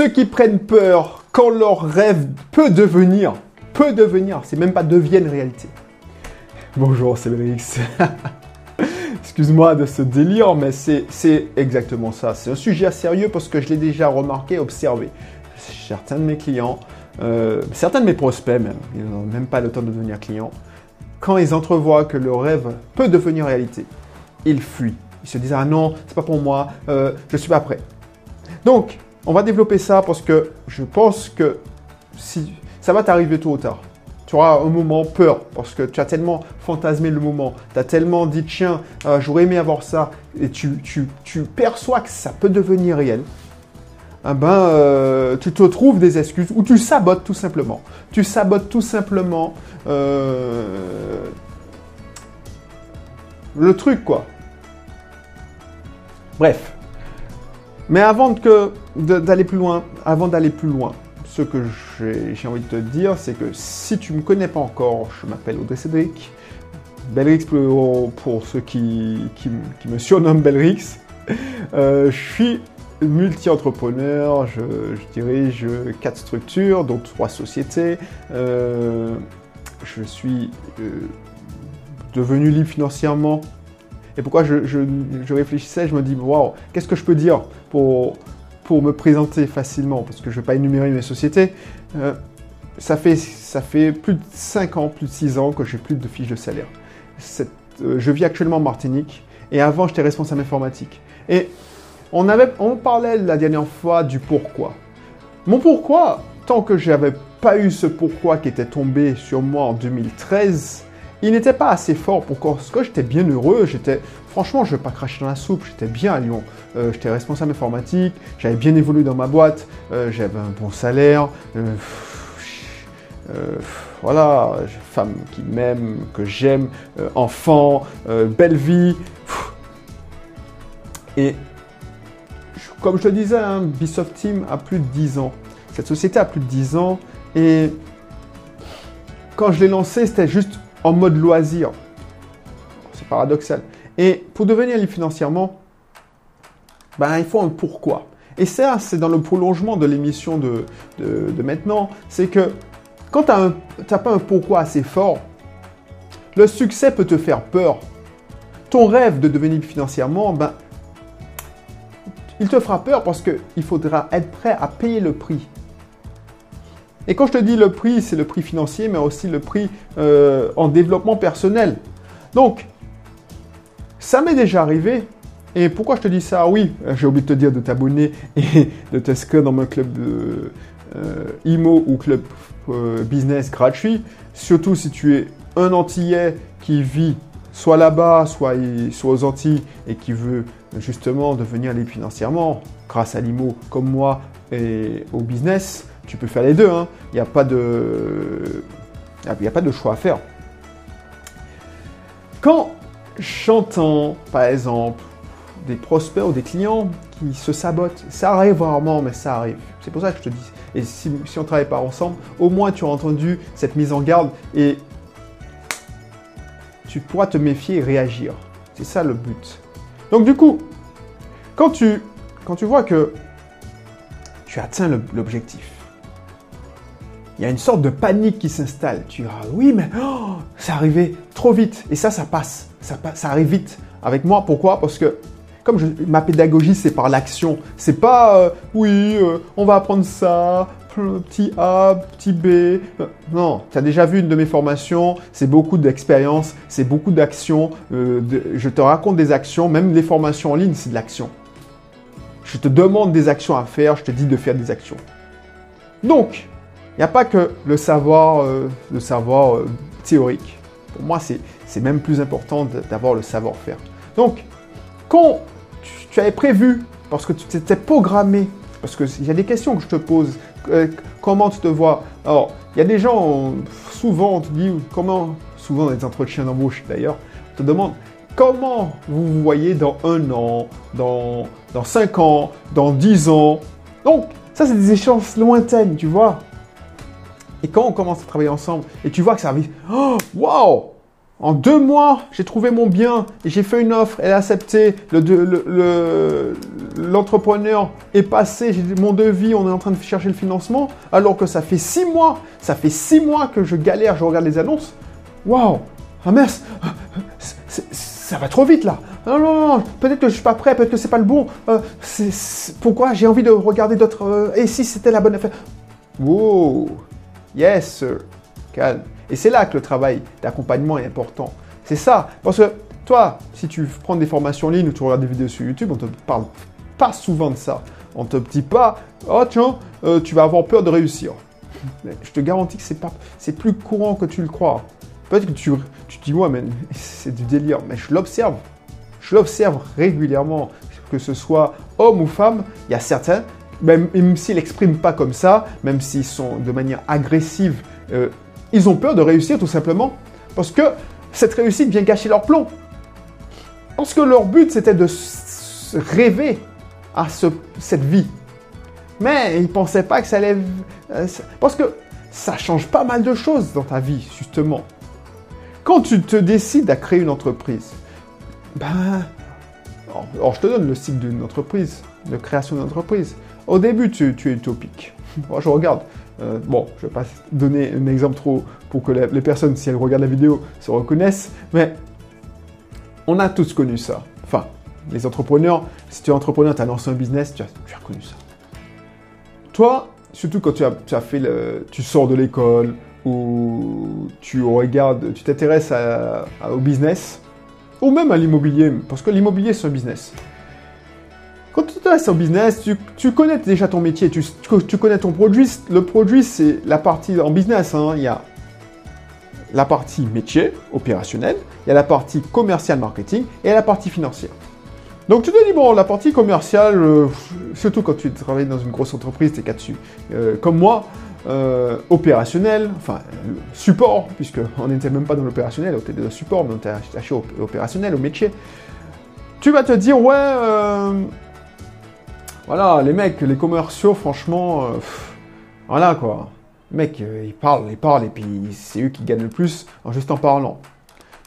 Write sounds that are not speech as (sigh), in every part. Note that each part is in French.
Ceux qui prennent peur quand leur rêve peut devenir, peut devenir, c'est même pas devienne réalité. Bonjour, c'est X. (laughs) Excuse-moi de ce délire, mais c'est exactement ça. C'est un sujet sérieux parce que je l'ai déjà remarqué, observé. Certains de mes clients, euh, certains de mes prospects même, ils n'ont même pas le temps de devenir clients, quand ils entrevoient que leur rêve peut devenir réalité, ils fuient. Ils se disent Ah non, c'est pas pour moi, euh, je suis pas prêt. Donc, on va développer ça parce que je pense que si, ça va t'arriver tôt ou tard. Tu auras un moment peur parce que tu as tellement fantasmé le moment, tu as tellement dit tiens, euh, j'aurais aimé avoir ça, et tu, perçois que ça peut devenir réel. Eh ben, euh, tu te trouves des excuses ou tu sabotes tout simplement. Tu sabotes tout simplement euh, le truc, quoi. Bref. Mais avant d'aller plus loin, avant d'aller plus loin, ce que j'ai envie de te dire, c'est que si tu ne me connais pas encore, je m'appelle Audrey Cédric. Belrix pour, pour ceux qui, me surnomment Belrix. Euh, je suis multi-entrepreneur, je, dirige quatre structures, dont trois sociétés. Euh, je suis euh, devenu libre financièrement. Et pourquoi je, réfléchissais, je me dis, waouh, qu'est-ce que je peux dire pour, me présenter facilement, parce que je ne vais pas énumérer mes sociétés, euh, ça, fait, plus de 5 ans, plus de 6 ans que j'ai plus de fiches de salaire. Euh, je vis actuellement en Martinique et avant j'étais responsable informatique. Et on parlait la dernière fois du pourquoi. Mon pourquoi, tant que j'avais pas eu ce pourquoi qui était tombé sur moi en 2013, il n'était pas assez fort pour que j'étais bien heureux. J'étais, franchement, je ne vais pas cracher dans la soupe. J'étais bien à Lyon. Euh, j'étais responsable informatique. J'avais bien évolué dans ma boîte. Euh, j'avais un bon salaire. Euh, voilà, femme qui m'aime, que j'aime, enfant, belle vie. Et comme je te disais, hein, Bisoft Team a plus de 10 ans. Cette société a plus de 10 ans. Et quand je l'ai lancée, c'était juste en mode loisir. C'est paradoxal. Et pour devenir libre financièrement, ben, il faut un pourquoi. Et ça, c'est dans le prolongement de l'émission de, maintenant. C'est que quand tu n'as pas un pourquoi assez fort, le succès peut te faire peur. Ton rêve de devenir financièrement, ben, il te fera peur parce qu'il faudra être prêt à payer le prix. Et quand je te dis le prix, c'est le prix financier, mais aussi le prix euh, en développement personnel. Donc, ça m'est déjà arrivé. Et pourquoi je te dis ça? Oui, j'ai oublié de te dire de t'abonner et de t'inscrire dans mon club euh, IMO ou club euh, business gratuit. Surtout si tu es un Antillais qui vit soit là-bas, soit, soit aux Antilles et qui veut justement devenir libre financièrement grâce à l'IMO comme moi et au business tu peux faire les deux. Hein. Il n'y a, pas de... Il a pas de choix à faire. Quand j'entends, par exemple, des prospects ou des clients qui se sabotent, ça arrive rarement, mais ça arrive. C'est pour ça que je te dis. Et si, on ne travaille pas ensemble, au moins tu as entendu cette mise en garde et tu pourras te méfier et réagir. C'est ça le but. Donc du coup, quand tu, quand tu vois que tu atteins l'objectif, il y a une sorte de panique qui s'installe. Tu dis, oui, mais oh, ça arrivait trop vite. Et ça, ça passe. Ça, ça arrive vite. Avec moi, pourquoi? Parce que comme ma pédagogie, c'est par l'action. C'est pas, euh, oui, euh, on va apprendre ça, petit A, petit B. Euh, non, tu as déjà vu une de mes formations, c'est beaucoup d'expérience, c'est beaucoup d'action. je te raconte des actions, même les formations en ligne, c'est de l'action. Je te demande des actions à faire, je te dis de faire des actions. Donc, n'y a pas que le savoir, euh, le savoir euh, théorique. Pour moi, c'est même plus important d'avoir le savoir-faire. Donc, quand tu, avais prévu, parce que tu t'étais programmé, parce qu'il y a des questions que je te pose, euh, comment tu te vois? Alors, il y a des gens, souvent, on te dit, comment, souvent dans les entretiens d'embauche d'ailleurs, on te demande comment vous vous voyez dans un an, dans, dans cinq ans, dans dix ans? Donc, ça, c'est des échanges lointaines, tu vois? Et quand on commence à travailler ensemble et tu vois que ça arrive, oh, wow En deux mois, j'ai trouvé mon bien et j'ai fait une offre. Elle a accepté. L'entrepreneur le, est passé. J'ai mon devis. On est en train de chercher le financement. Alors que ça fait six mois. Ça fait six mois que je galère. Je regarde les annonces. Waouh Ah mince Ça va trop vite là. Non, non, non. Peut-être que je suis pas prêt. Peut-être que c'est pas le bon. Euh, pourquoi J'ai envie de regarder d'autres. Euh, et si c'était la bonne affaire? Wow Yes, sir. Calme. Et c'est là que le travail d'accompagnement est important. C'est ça. Parce que toi, si tu prends des formations en ligne ou tu regardes des vidéos sur YouTube, on ne te parle pas souvent de ça. On ne te dit pas, oh tiens, euh, tu vas avoir peur de réussir. Je te garantis que c'est c'est plus courant que tu le crois. Peut-être que tu, tu te dis, ouais, mais (laughs) c'est du délire. Mais je l'observe. Je l'observe régulièrement. Que ce soit homme ou femme, il y a certains, même, s'ils n'expriment pas comme ça, même s'ils sont de manière agressive, euh, ils ont peur de réussir tout simplement parce que cette réussite vient gâcher leur plomb. Parce que leur but c'était de rêver à cette vie. Mais ils ne pensaient pas que ça allait... Euh, parce que ça change pas mal de choses dans ta vie, justement. Quand tu te décides à créer une entreprise, ben... Alors, je te donne le cycle d'une entreprise, de création d'une entreprise. Au début, tu, tu es utopique. (laughs) Moi, je regarde. Euh, bon, je ne vais pas donner un exemple trop pour que les personnes, si elles regardent la vidéo, se reconnaissent, mais on a tous connu ça. Enfin, les entrepreneurs, si tu es entrepreneur, tu as lancé un business, tu as, connu ça. Toi, surtout quand tu as, fait le, tu sors de l'école ou tu regardes, tu t'intéresses au business ou même à l'immobilier, parce que l'immobilier c'est un business. Quand tu t'intéresses au business, tu, connais déjà ton métier, tu, connais ton produit. Le produit, c'est la partie en business. Hein. Il y a la partie métier, opérationnel, il y a la partie commercial marketing et la partie financière. Donc tu te dis, bon, la partie commerciale, euh, surtout quand tu travailles dans une grosse entreprise, t'es qu'à dessus. Euh, comme moi, euh, opérationnel, enfin support, puisqu'on n'était même pas dans l'opérationnel, on était dans le support, mais on était attaché au opérationnel, au métier. Tu vas te dire, ouais, voilà, les mecs, les commerciaux, franchement, voilà quoi. Mec, euh, ils parlent, ils parlent, et puis c'est eux qui gagnent le plus en juste en parlant.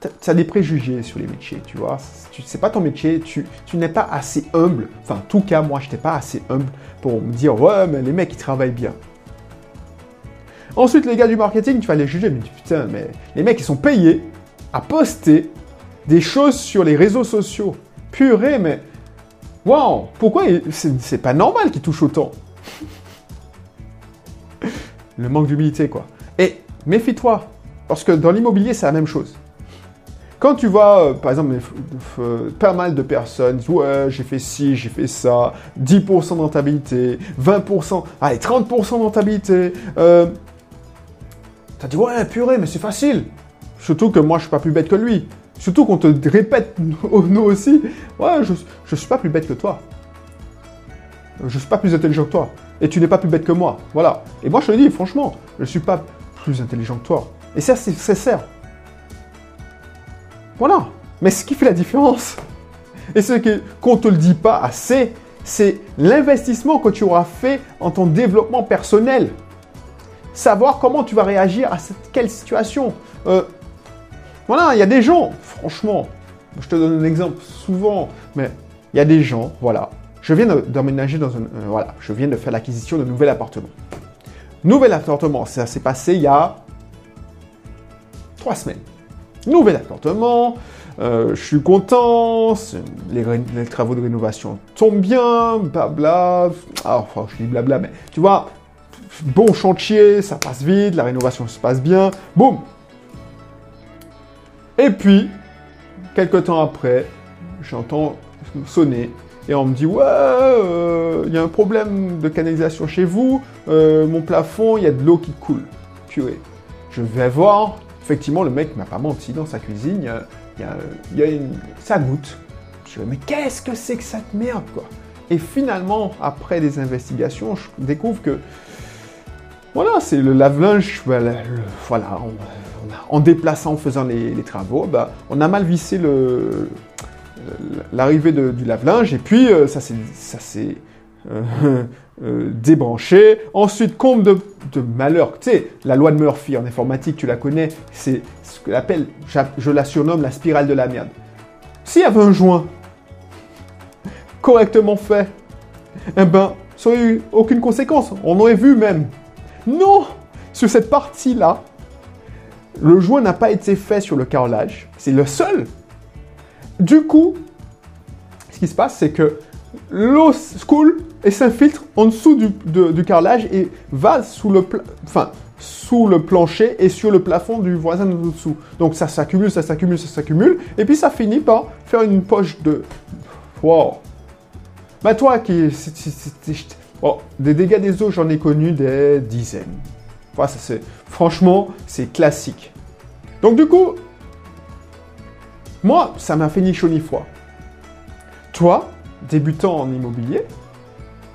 Tu as des préjugés sur les métiers, tu vois. C'est pas ton métier, tu, n'es pas assez humble. Enfin, en tout cas, moi, je n'étais pas assez humble pour me dire, ouais, mais les mecs, ils travaillent bien. Ensuite, les gars du marketing, tu vas les juger, mais putain, mais les mecs, ils sont payés à poster des choses sur les réseaux sociaux. Purée, mais waouh, pourquoi c'est pas normal qu'ils touchent autant? Le manque d'humilité, quoi. Et méfie-toi, parce que dans l'immobilier, c'est la même chose. Quand tu vois, euh, par exemple, pas mal de personnes Ouais, j'ai fait ci, j'ai fait ça, 10% de rentabilité, 20%, allez, 30% de rentabilité. T'as dit Ouais, purée, mais c'est facile. Surtout que moi, je suis pas plus bête que lui. Surtout qu'on te répète, (laughs) nous aussi, ouais, je, je suis pas plus bête que toi. Je suis pas plus intelligent que toi et tu n'es pas plus bête que moi. Voilà. Et moi, je te dis, franchement, je ne suis pas plus intelligent que toi. Et ça, c'est sincère. Voilà. Mais ce qui fait la différence, (laughs) et ce qu'on ne te le dit pas assez, c'est l'investissement que tu auras fait en ton développement personnel. Savoir comment tu vas réagir à cette, quelle situation. Euh, voilà, il y a des gens, franchement, je te donne un exemple souvent, mais il y a des gens, voilà, je viens d'emménager dans un... Euh, voilà, je viens de faire l'acquisition d'un nouvel appartement. Nouvel appartement, ça s'est passé il y a trois semaines. Nouvel appartement, euh, je suis content, les, travaux de rénovation tombent bien, blabla. Ah, enfin, je dis blabla, mais tu vois, bon chantier, ça passe vite, la rénovation se passe bien, boum. Et puis, quelques temps après, j'entends sonner et on me dit ouais, euh, il y a un problème de canalisation chez vous, euh, mon plafond, il y a de l'eau qui coule. Purée. Je vais voir, effectivement, le mec m'a pas menti dans sa cuisine, il y a, une... ça goûte. Je dis mais qu'est-ce que c'est que cette merde quoi? Et finalement, après des investigations, je découvre que voilà, c'est le lave-linge, voilà, en déplaçant, en faisant les, travaux, bah, on a mal vissé l'arrivée du lave-linge, et puis euh, ça s'est euh, (laughs) euh, débranché. Ensuite, comble de, de malheur. Tu sais, la loi de Murphy en informatique, tu la connais, c'est ce que l'appelle, je la surnomme la spirale de la merde. S'il y avait un joint correctement fait, eh ben, ça n'aurait eu aucune conséquence. On aurait vu même. Non Sur cette partie-là, le joint n'a pas été fait sur le carrelage. C'est le seul. Du coup, ce qui se passe, c'est que l'eau coule et s'infiltre en dessous du, carrelage et va sous le, enfin, sous le plancher et sur le plafond du voisin de dessous. Donc ça s'accumule, ça s'accumule, ça s'accumule, et puis ça finit par faire une poche de... Wow Bah toi qui... Oh, des dégâts des eaux, j'en ai connu des dizaines. Franchement, c'est classique. Donc du coup, moi, ça m'a fait ni chaud ni froid. Toi, débutant en immobilier,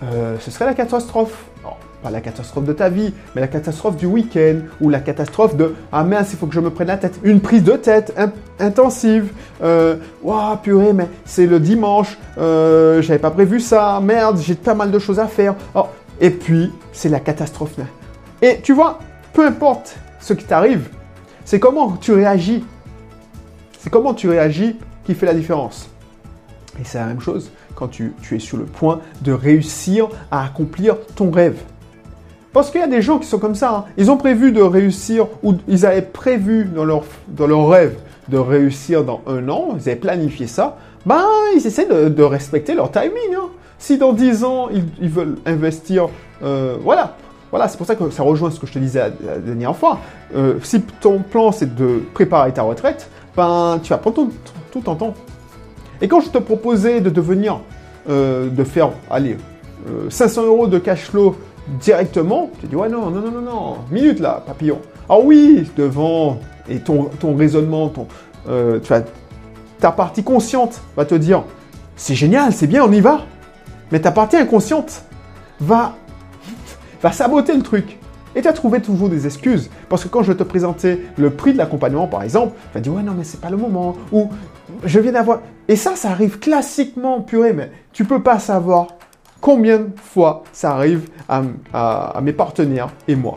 euh, ce serait la catastrophe. pas la catastrophe de ta vie, mais la catastrophe du week-end, ou la catastrophe de Ah mince, il faut que je me prenne la tête. Une prise de tête intensive. Euh, purée, mais c'est le dimanche, euh, j'avais pas prévu ça, merde, j'ai pas mal de choses à faire. Oh, et puis, c'est la catastrophe. Et tu vois, peu importe ce qui t'arrive, c'est comment tu réagis. C'est comment tu réagis qui fait la différence. Et c'est la même chose quand tu, es sur le point de réussir à accomplir ton rêve. Parce qu'il y a des gens qui sont comme ça. Hein. Ils ont prévu de réussir, ou ils avaient prévu dans leur, dans leur rêve de réussir dans un an, ils avaient planifié ça. Ben, ils essaient de, respecter leur timing. Hein. Si dans 10 ans, ils, veulent investir, euh, voilà. Voilà, c'est pour ça que ça rejoint ce que je te disais la, dernière fois. Euh, si ton plan, c'est de préparer ta retraite, ben, tu vas prendre tout, tout ton temps et quand je te proposais de devenir, euh, de faire, allez, 500 euh, euros de cash flow directement, tu dis ouais non, non, non, non, non, minute là, papillon. Ah oui, devant, et ton, ton raisonnement, ton, tu ta partie consciente va te dire, c'est génial, c'est bien, on y va. Mais ta partie inconsciente va, va saboter le truc. Et tu as trouvé toujours des excuses. Parce que quand je te présentais le prix de l'accompagnement, par exemple, tu as dit, ouais, non, mais c'est pas le moment. Ou je viens d'avoir. Et ça, ça arrive classiquement, purée, mais tu peux pas savoir combien de fois ça arrive à, mes partenaires et moi.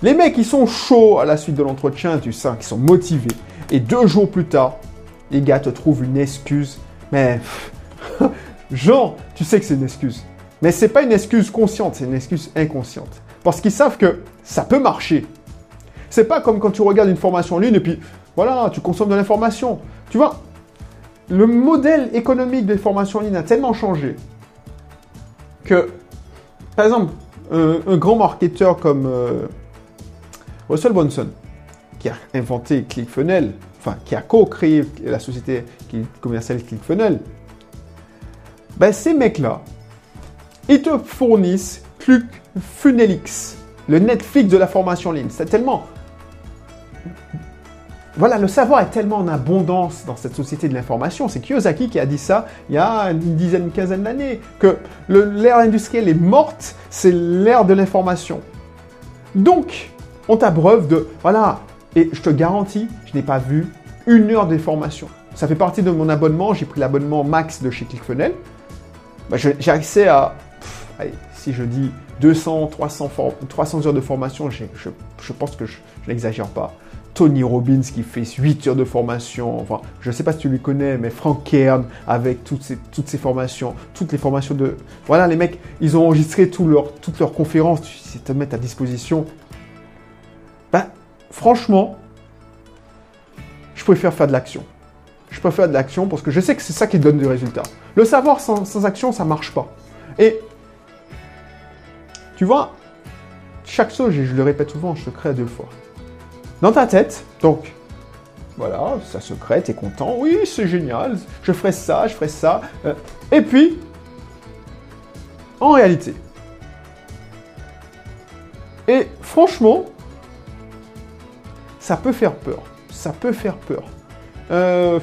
Les mecs, ils sont chauds à la suite de l'entretien, tu sais, qui sont motivés. Et deux jours plus tard, les gars te trouvent une excuse. Mais, genre, (laughs) tu sais que c'est une excuse. Mais c'est pas une excuse consciente, c'est une excuse inconsciente. Parce qu'ils savent que ça peut marcher. C'est pas comme quand tu regardes une formation en ligne et puis voilà, tu consommes de l'information. Tu vois, le modèle économique des formations en ligne a tellement changé que, par exemple, un, grand marketeur comme euh, Russell Brunson, qui a inventé ClickFunnels, enfin, qui a co-créé la société qui commercialise ClickFunnels, ben, ces mecs-là, ils te fournissent ClickFunnelix, le Netflix de la formation en ligne. C'est tellement voilà, le savoir est tellement en abondance dans cette société de l'information. C'est Kiyosaki qui a dit ça il y a une dizaine, une quinzaine d'années, que l'ère industrielle est morte, c'est l'ère de l'information. Donc, on t'abreuve de, voilà, et je te garantis, je n'ai pas vu une heure de formation. Ça fait partie de mon abonnement, j'ai pris l'abonnement max de chez ClickFunnels. Bah, j'ai accès à, allez, si je dis 200, 300, 300 heures de formation, je, pense que je, n'exagère pas. Tony Robbins qui fait 8 heures de formation, enfin, je ne sais pas si tu lui connais, mais Frank Kern avec toutes ces formations, toutes les formations de... Voilà, les mecs, ils ont enregistré toutes leurs conférences, ils te mettent à disposition. Ben, franchement, je préfère faire de l'action. Je préfère de l'action parce que je sais que c'est ça qui donne du résultat. Le savoir sans, sans action, ça marche pas. Et tu vois, chaque chose, je le répète souvent, je crée deux fois dans ta tête. Donc, voilà, ça se crée, t'es content. Oui, c'est génial, je ferai ça, je ferai ça. Euh, et puis, en réalité, et franchement, ça peut faire peur. Ça peut faire peur. Euh,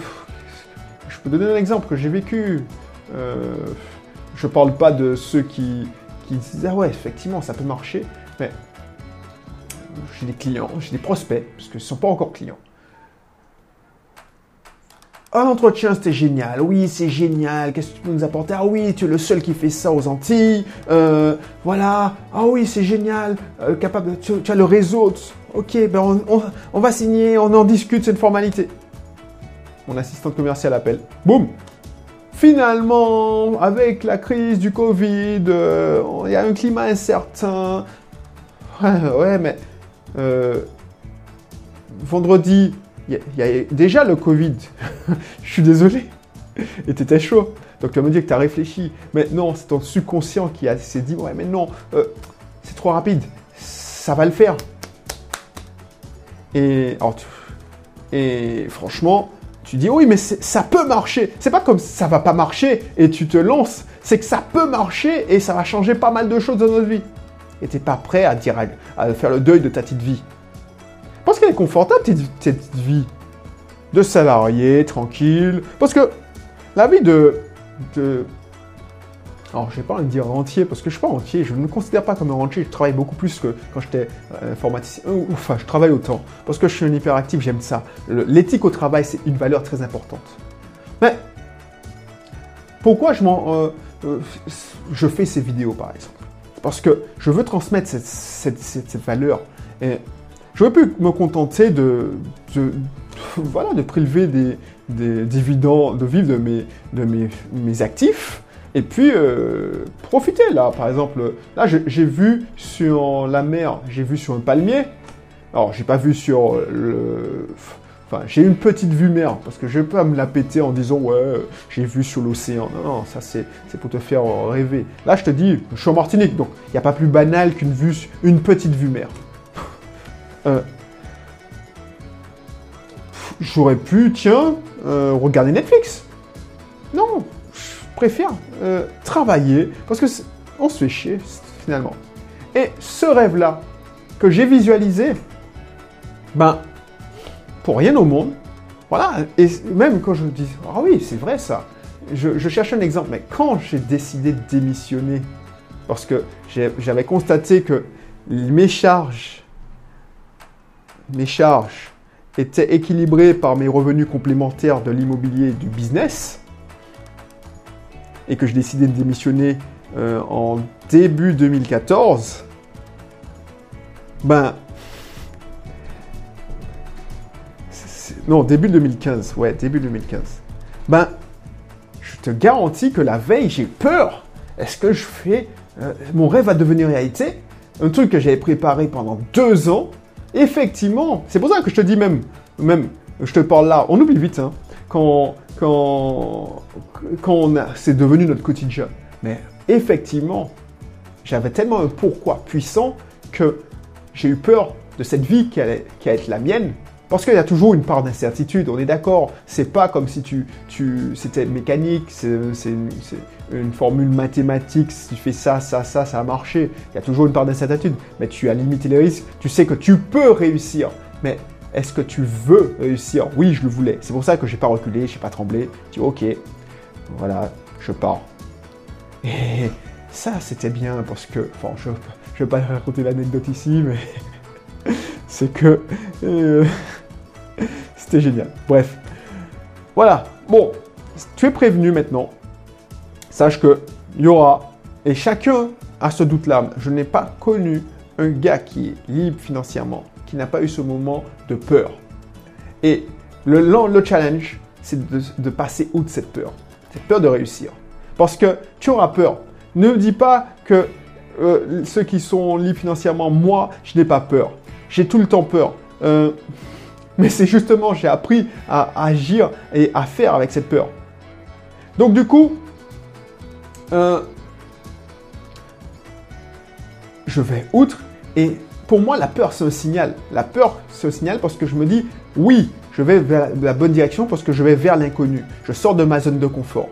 je peux donner un exemple que j'ai vécu. Euh, je parle pas de ceux qui, qui disent Ah ouais, effectivement, ça peut marcher. Mais j'ai des clients, j'ai des prospects, parce qu'ils ne sont pas encore clients. un entretien, c'était génial. Oui, c'est génial. Qu'est-ce que tu peux nous apporter? Ah oui, tu es le seul qui fait ça aux Antilles. Euh, voilà. Ah oui, c'est génial. Euh, capable. Tu, as le réseau. Ok, ben on, va signer. On en discute. C'est une formalité. Mon assistante commerciale appelle. Boum. Finalement, avec la crise du Covid, euh, il y a un climat incertain. Ouais, mais vendredi, il y, a déjà le Covid. (laughs) je suis désolé. Et t'étais chaud. Donc tu vas me dire que tu as réfléchi. Mais non, c'est ton subconscient qui s'est dit, ouais, mais non, euh, c'est trop rapide. Ça va le faire. Et franchement, tu dis, oui, mais ça peut marcher. C'est pas comme ça va pas marcher et tu te lances. C'est que ça peut marcher et ça va changer pas mal de choses dans notre vie. Et t'es pas prêt à, dire, à faire le deuil de ta petite vie. Parce qu'elle est confortable, cette vie de salarié, tranquille. Parce que la vie de alors, je n'ai pas envie de dire rentier, parce que je ne suis pas rentier, je ne me considère pas comme un rentier, je travaille beaucoup plus que quand j'étais euh, informaticien. Euh, enfin, je travaille autant, parce que je suis un hyperactif, j'aime ça. L'éthique au travail, c'est une valeur très importante. Mais, pourquoi je, euh, je fais ces vidéos, par exemple? Parce que je veux transmettre cette, valeur. Et J'aurais pu me contenter de, (laughs) voilà, de prélever des, dividendes, de vivre de mes, actifs, et puis euh, profiter. Là, par exemple, là, j'ai vu sur la mer, j'ai vu sur un palmier. Alors, j'ai pas vu sur le. Enfin, j'ai une petite vue mer, parce que je vais pas me la péter en disant ouais, j'ai vu sur l'océan. Non, non, ça c'est pour te faire rêver. Là, je te dis, je suis en Martinique, donc il n'y a pas plus banal qu'une vue, une petite vue mer. (laughs) Euh, j'aurais pu, tiens, euh, regarder Netflix. Préfère euh, travailler parce que on se fait chier finalement. Et ce rêve-là que j'ai visualisé, ben, pour rien au monde, voilà. Et même quand je dis, ah oui, c'est vrai ça. Je, je, cherche un exemple, mais quand j'ai décidé de démissionner, parce que j'avais constaté que mes charges mes charges étaient équilibrées par mes revenus complémentaires de l'immobilier et du business, et que je décidais de démissionner euh, en début 2014, ben... Non, début 2015, ouais, début 2015. Ben, je te garantis que la veille, j'ai peur. Est-ce que je fais... Euh, mon rêve va devenir réalité? Un truc que j'avais préparé pendant deux ans, effectivement, c'est pour ça que je te dis même, même, je te parle là, on oublie vite, hein, quand, quand, quand c'est devenu notre quotidien. Mais effectivement, j'avais tellement un pourquoi puissant que j'ai eu peur de cette vie qui allait, qui allait être la mienne. Parce qu'il y a toujours une part d'incertitude, on est d'accord. C'est pas comme si tu, tu c'était mécanique, c'est une, une, formule mathématique. Si tu fais ça, ça, ça, ça a marché. Il y a toujours une part d'incertitude. Mais tu as limité les risques. Tu sais que tu peux réussir. Mais est-ce que tu veux réussir? Oui, je le voulais. C'est pour ça que j'ai pas reculé, j'ai pas tremblé. Tu dis, ok, voilà, je pars. Et ça, c'était bien parce que, enfin, je, je vais pas raconter l'anecdote ici, mais (laughs) c'est que euh, (laughs) c'était génial. Bref, voilà. Bon, tu es prévenu maintenant. Sache que il y aura et chacun a ce doute-là. Je n'ai pas connu un gars qui est libre financièrement, qui n'a pas eu ce moment de peur. Et le, le challenge, c'est de, passer outre cette peur, cette peur de réussir. Parce que tu auras peur. Ne dis pas que euh, ceux qui sont libres financièrement, moi, je n'ai pas peur. J'ai tout le temps peur. Euh, (laughs) mais c'est justement, j'ai appris à, agir et à faire avec cette peur. Donc du coup, euh, je vais outre. Et pour moi, la peur, c'est un signal. La peur, c'est un signal parce que je me dis, oui, je vais vers la bonne direction parce que je vais vers l'inconnu. Je sors de ma zone de confort.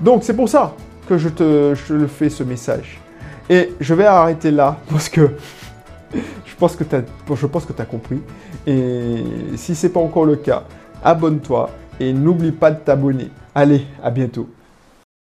Donc c'est pour ça que je te je fais ce message. Et je vais arrêter là (laughs) parce que je pense que tu as, as compris. Et si ce n'est pas encore le cas, abonne-toi et n'oublie pas de t'abonner. Allez, à bientôt.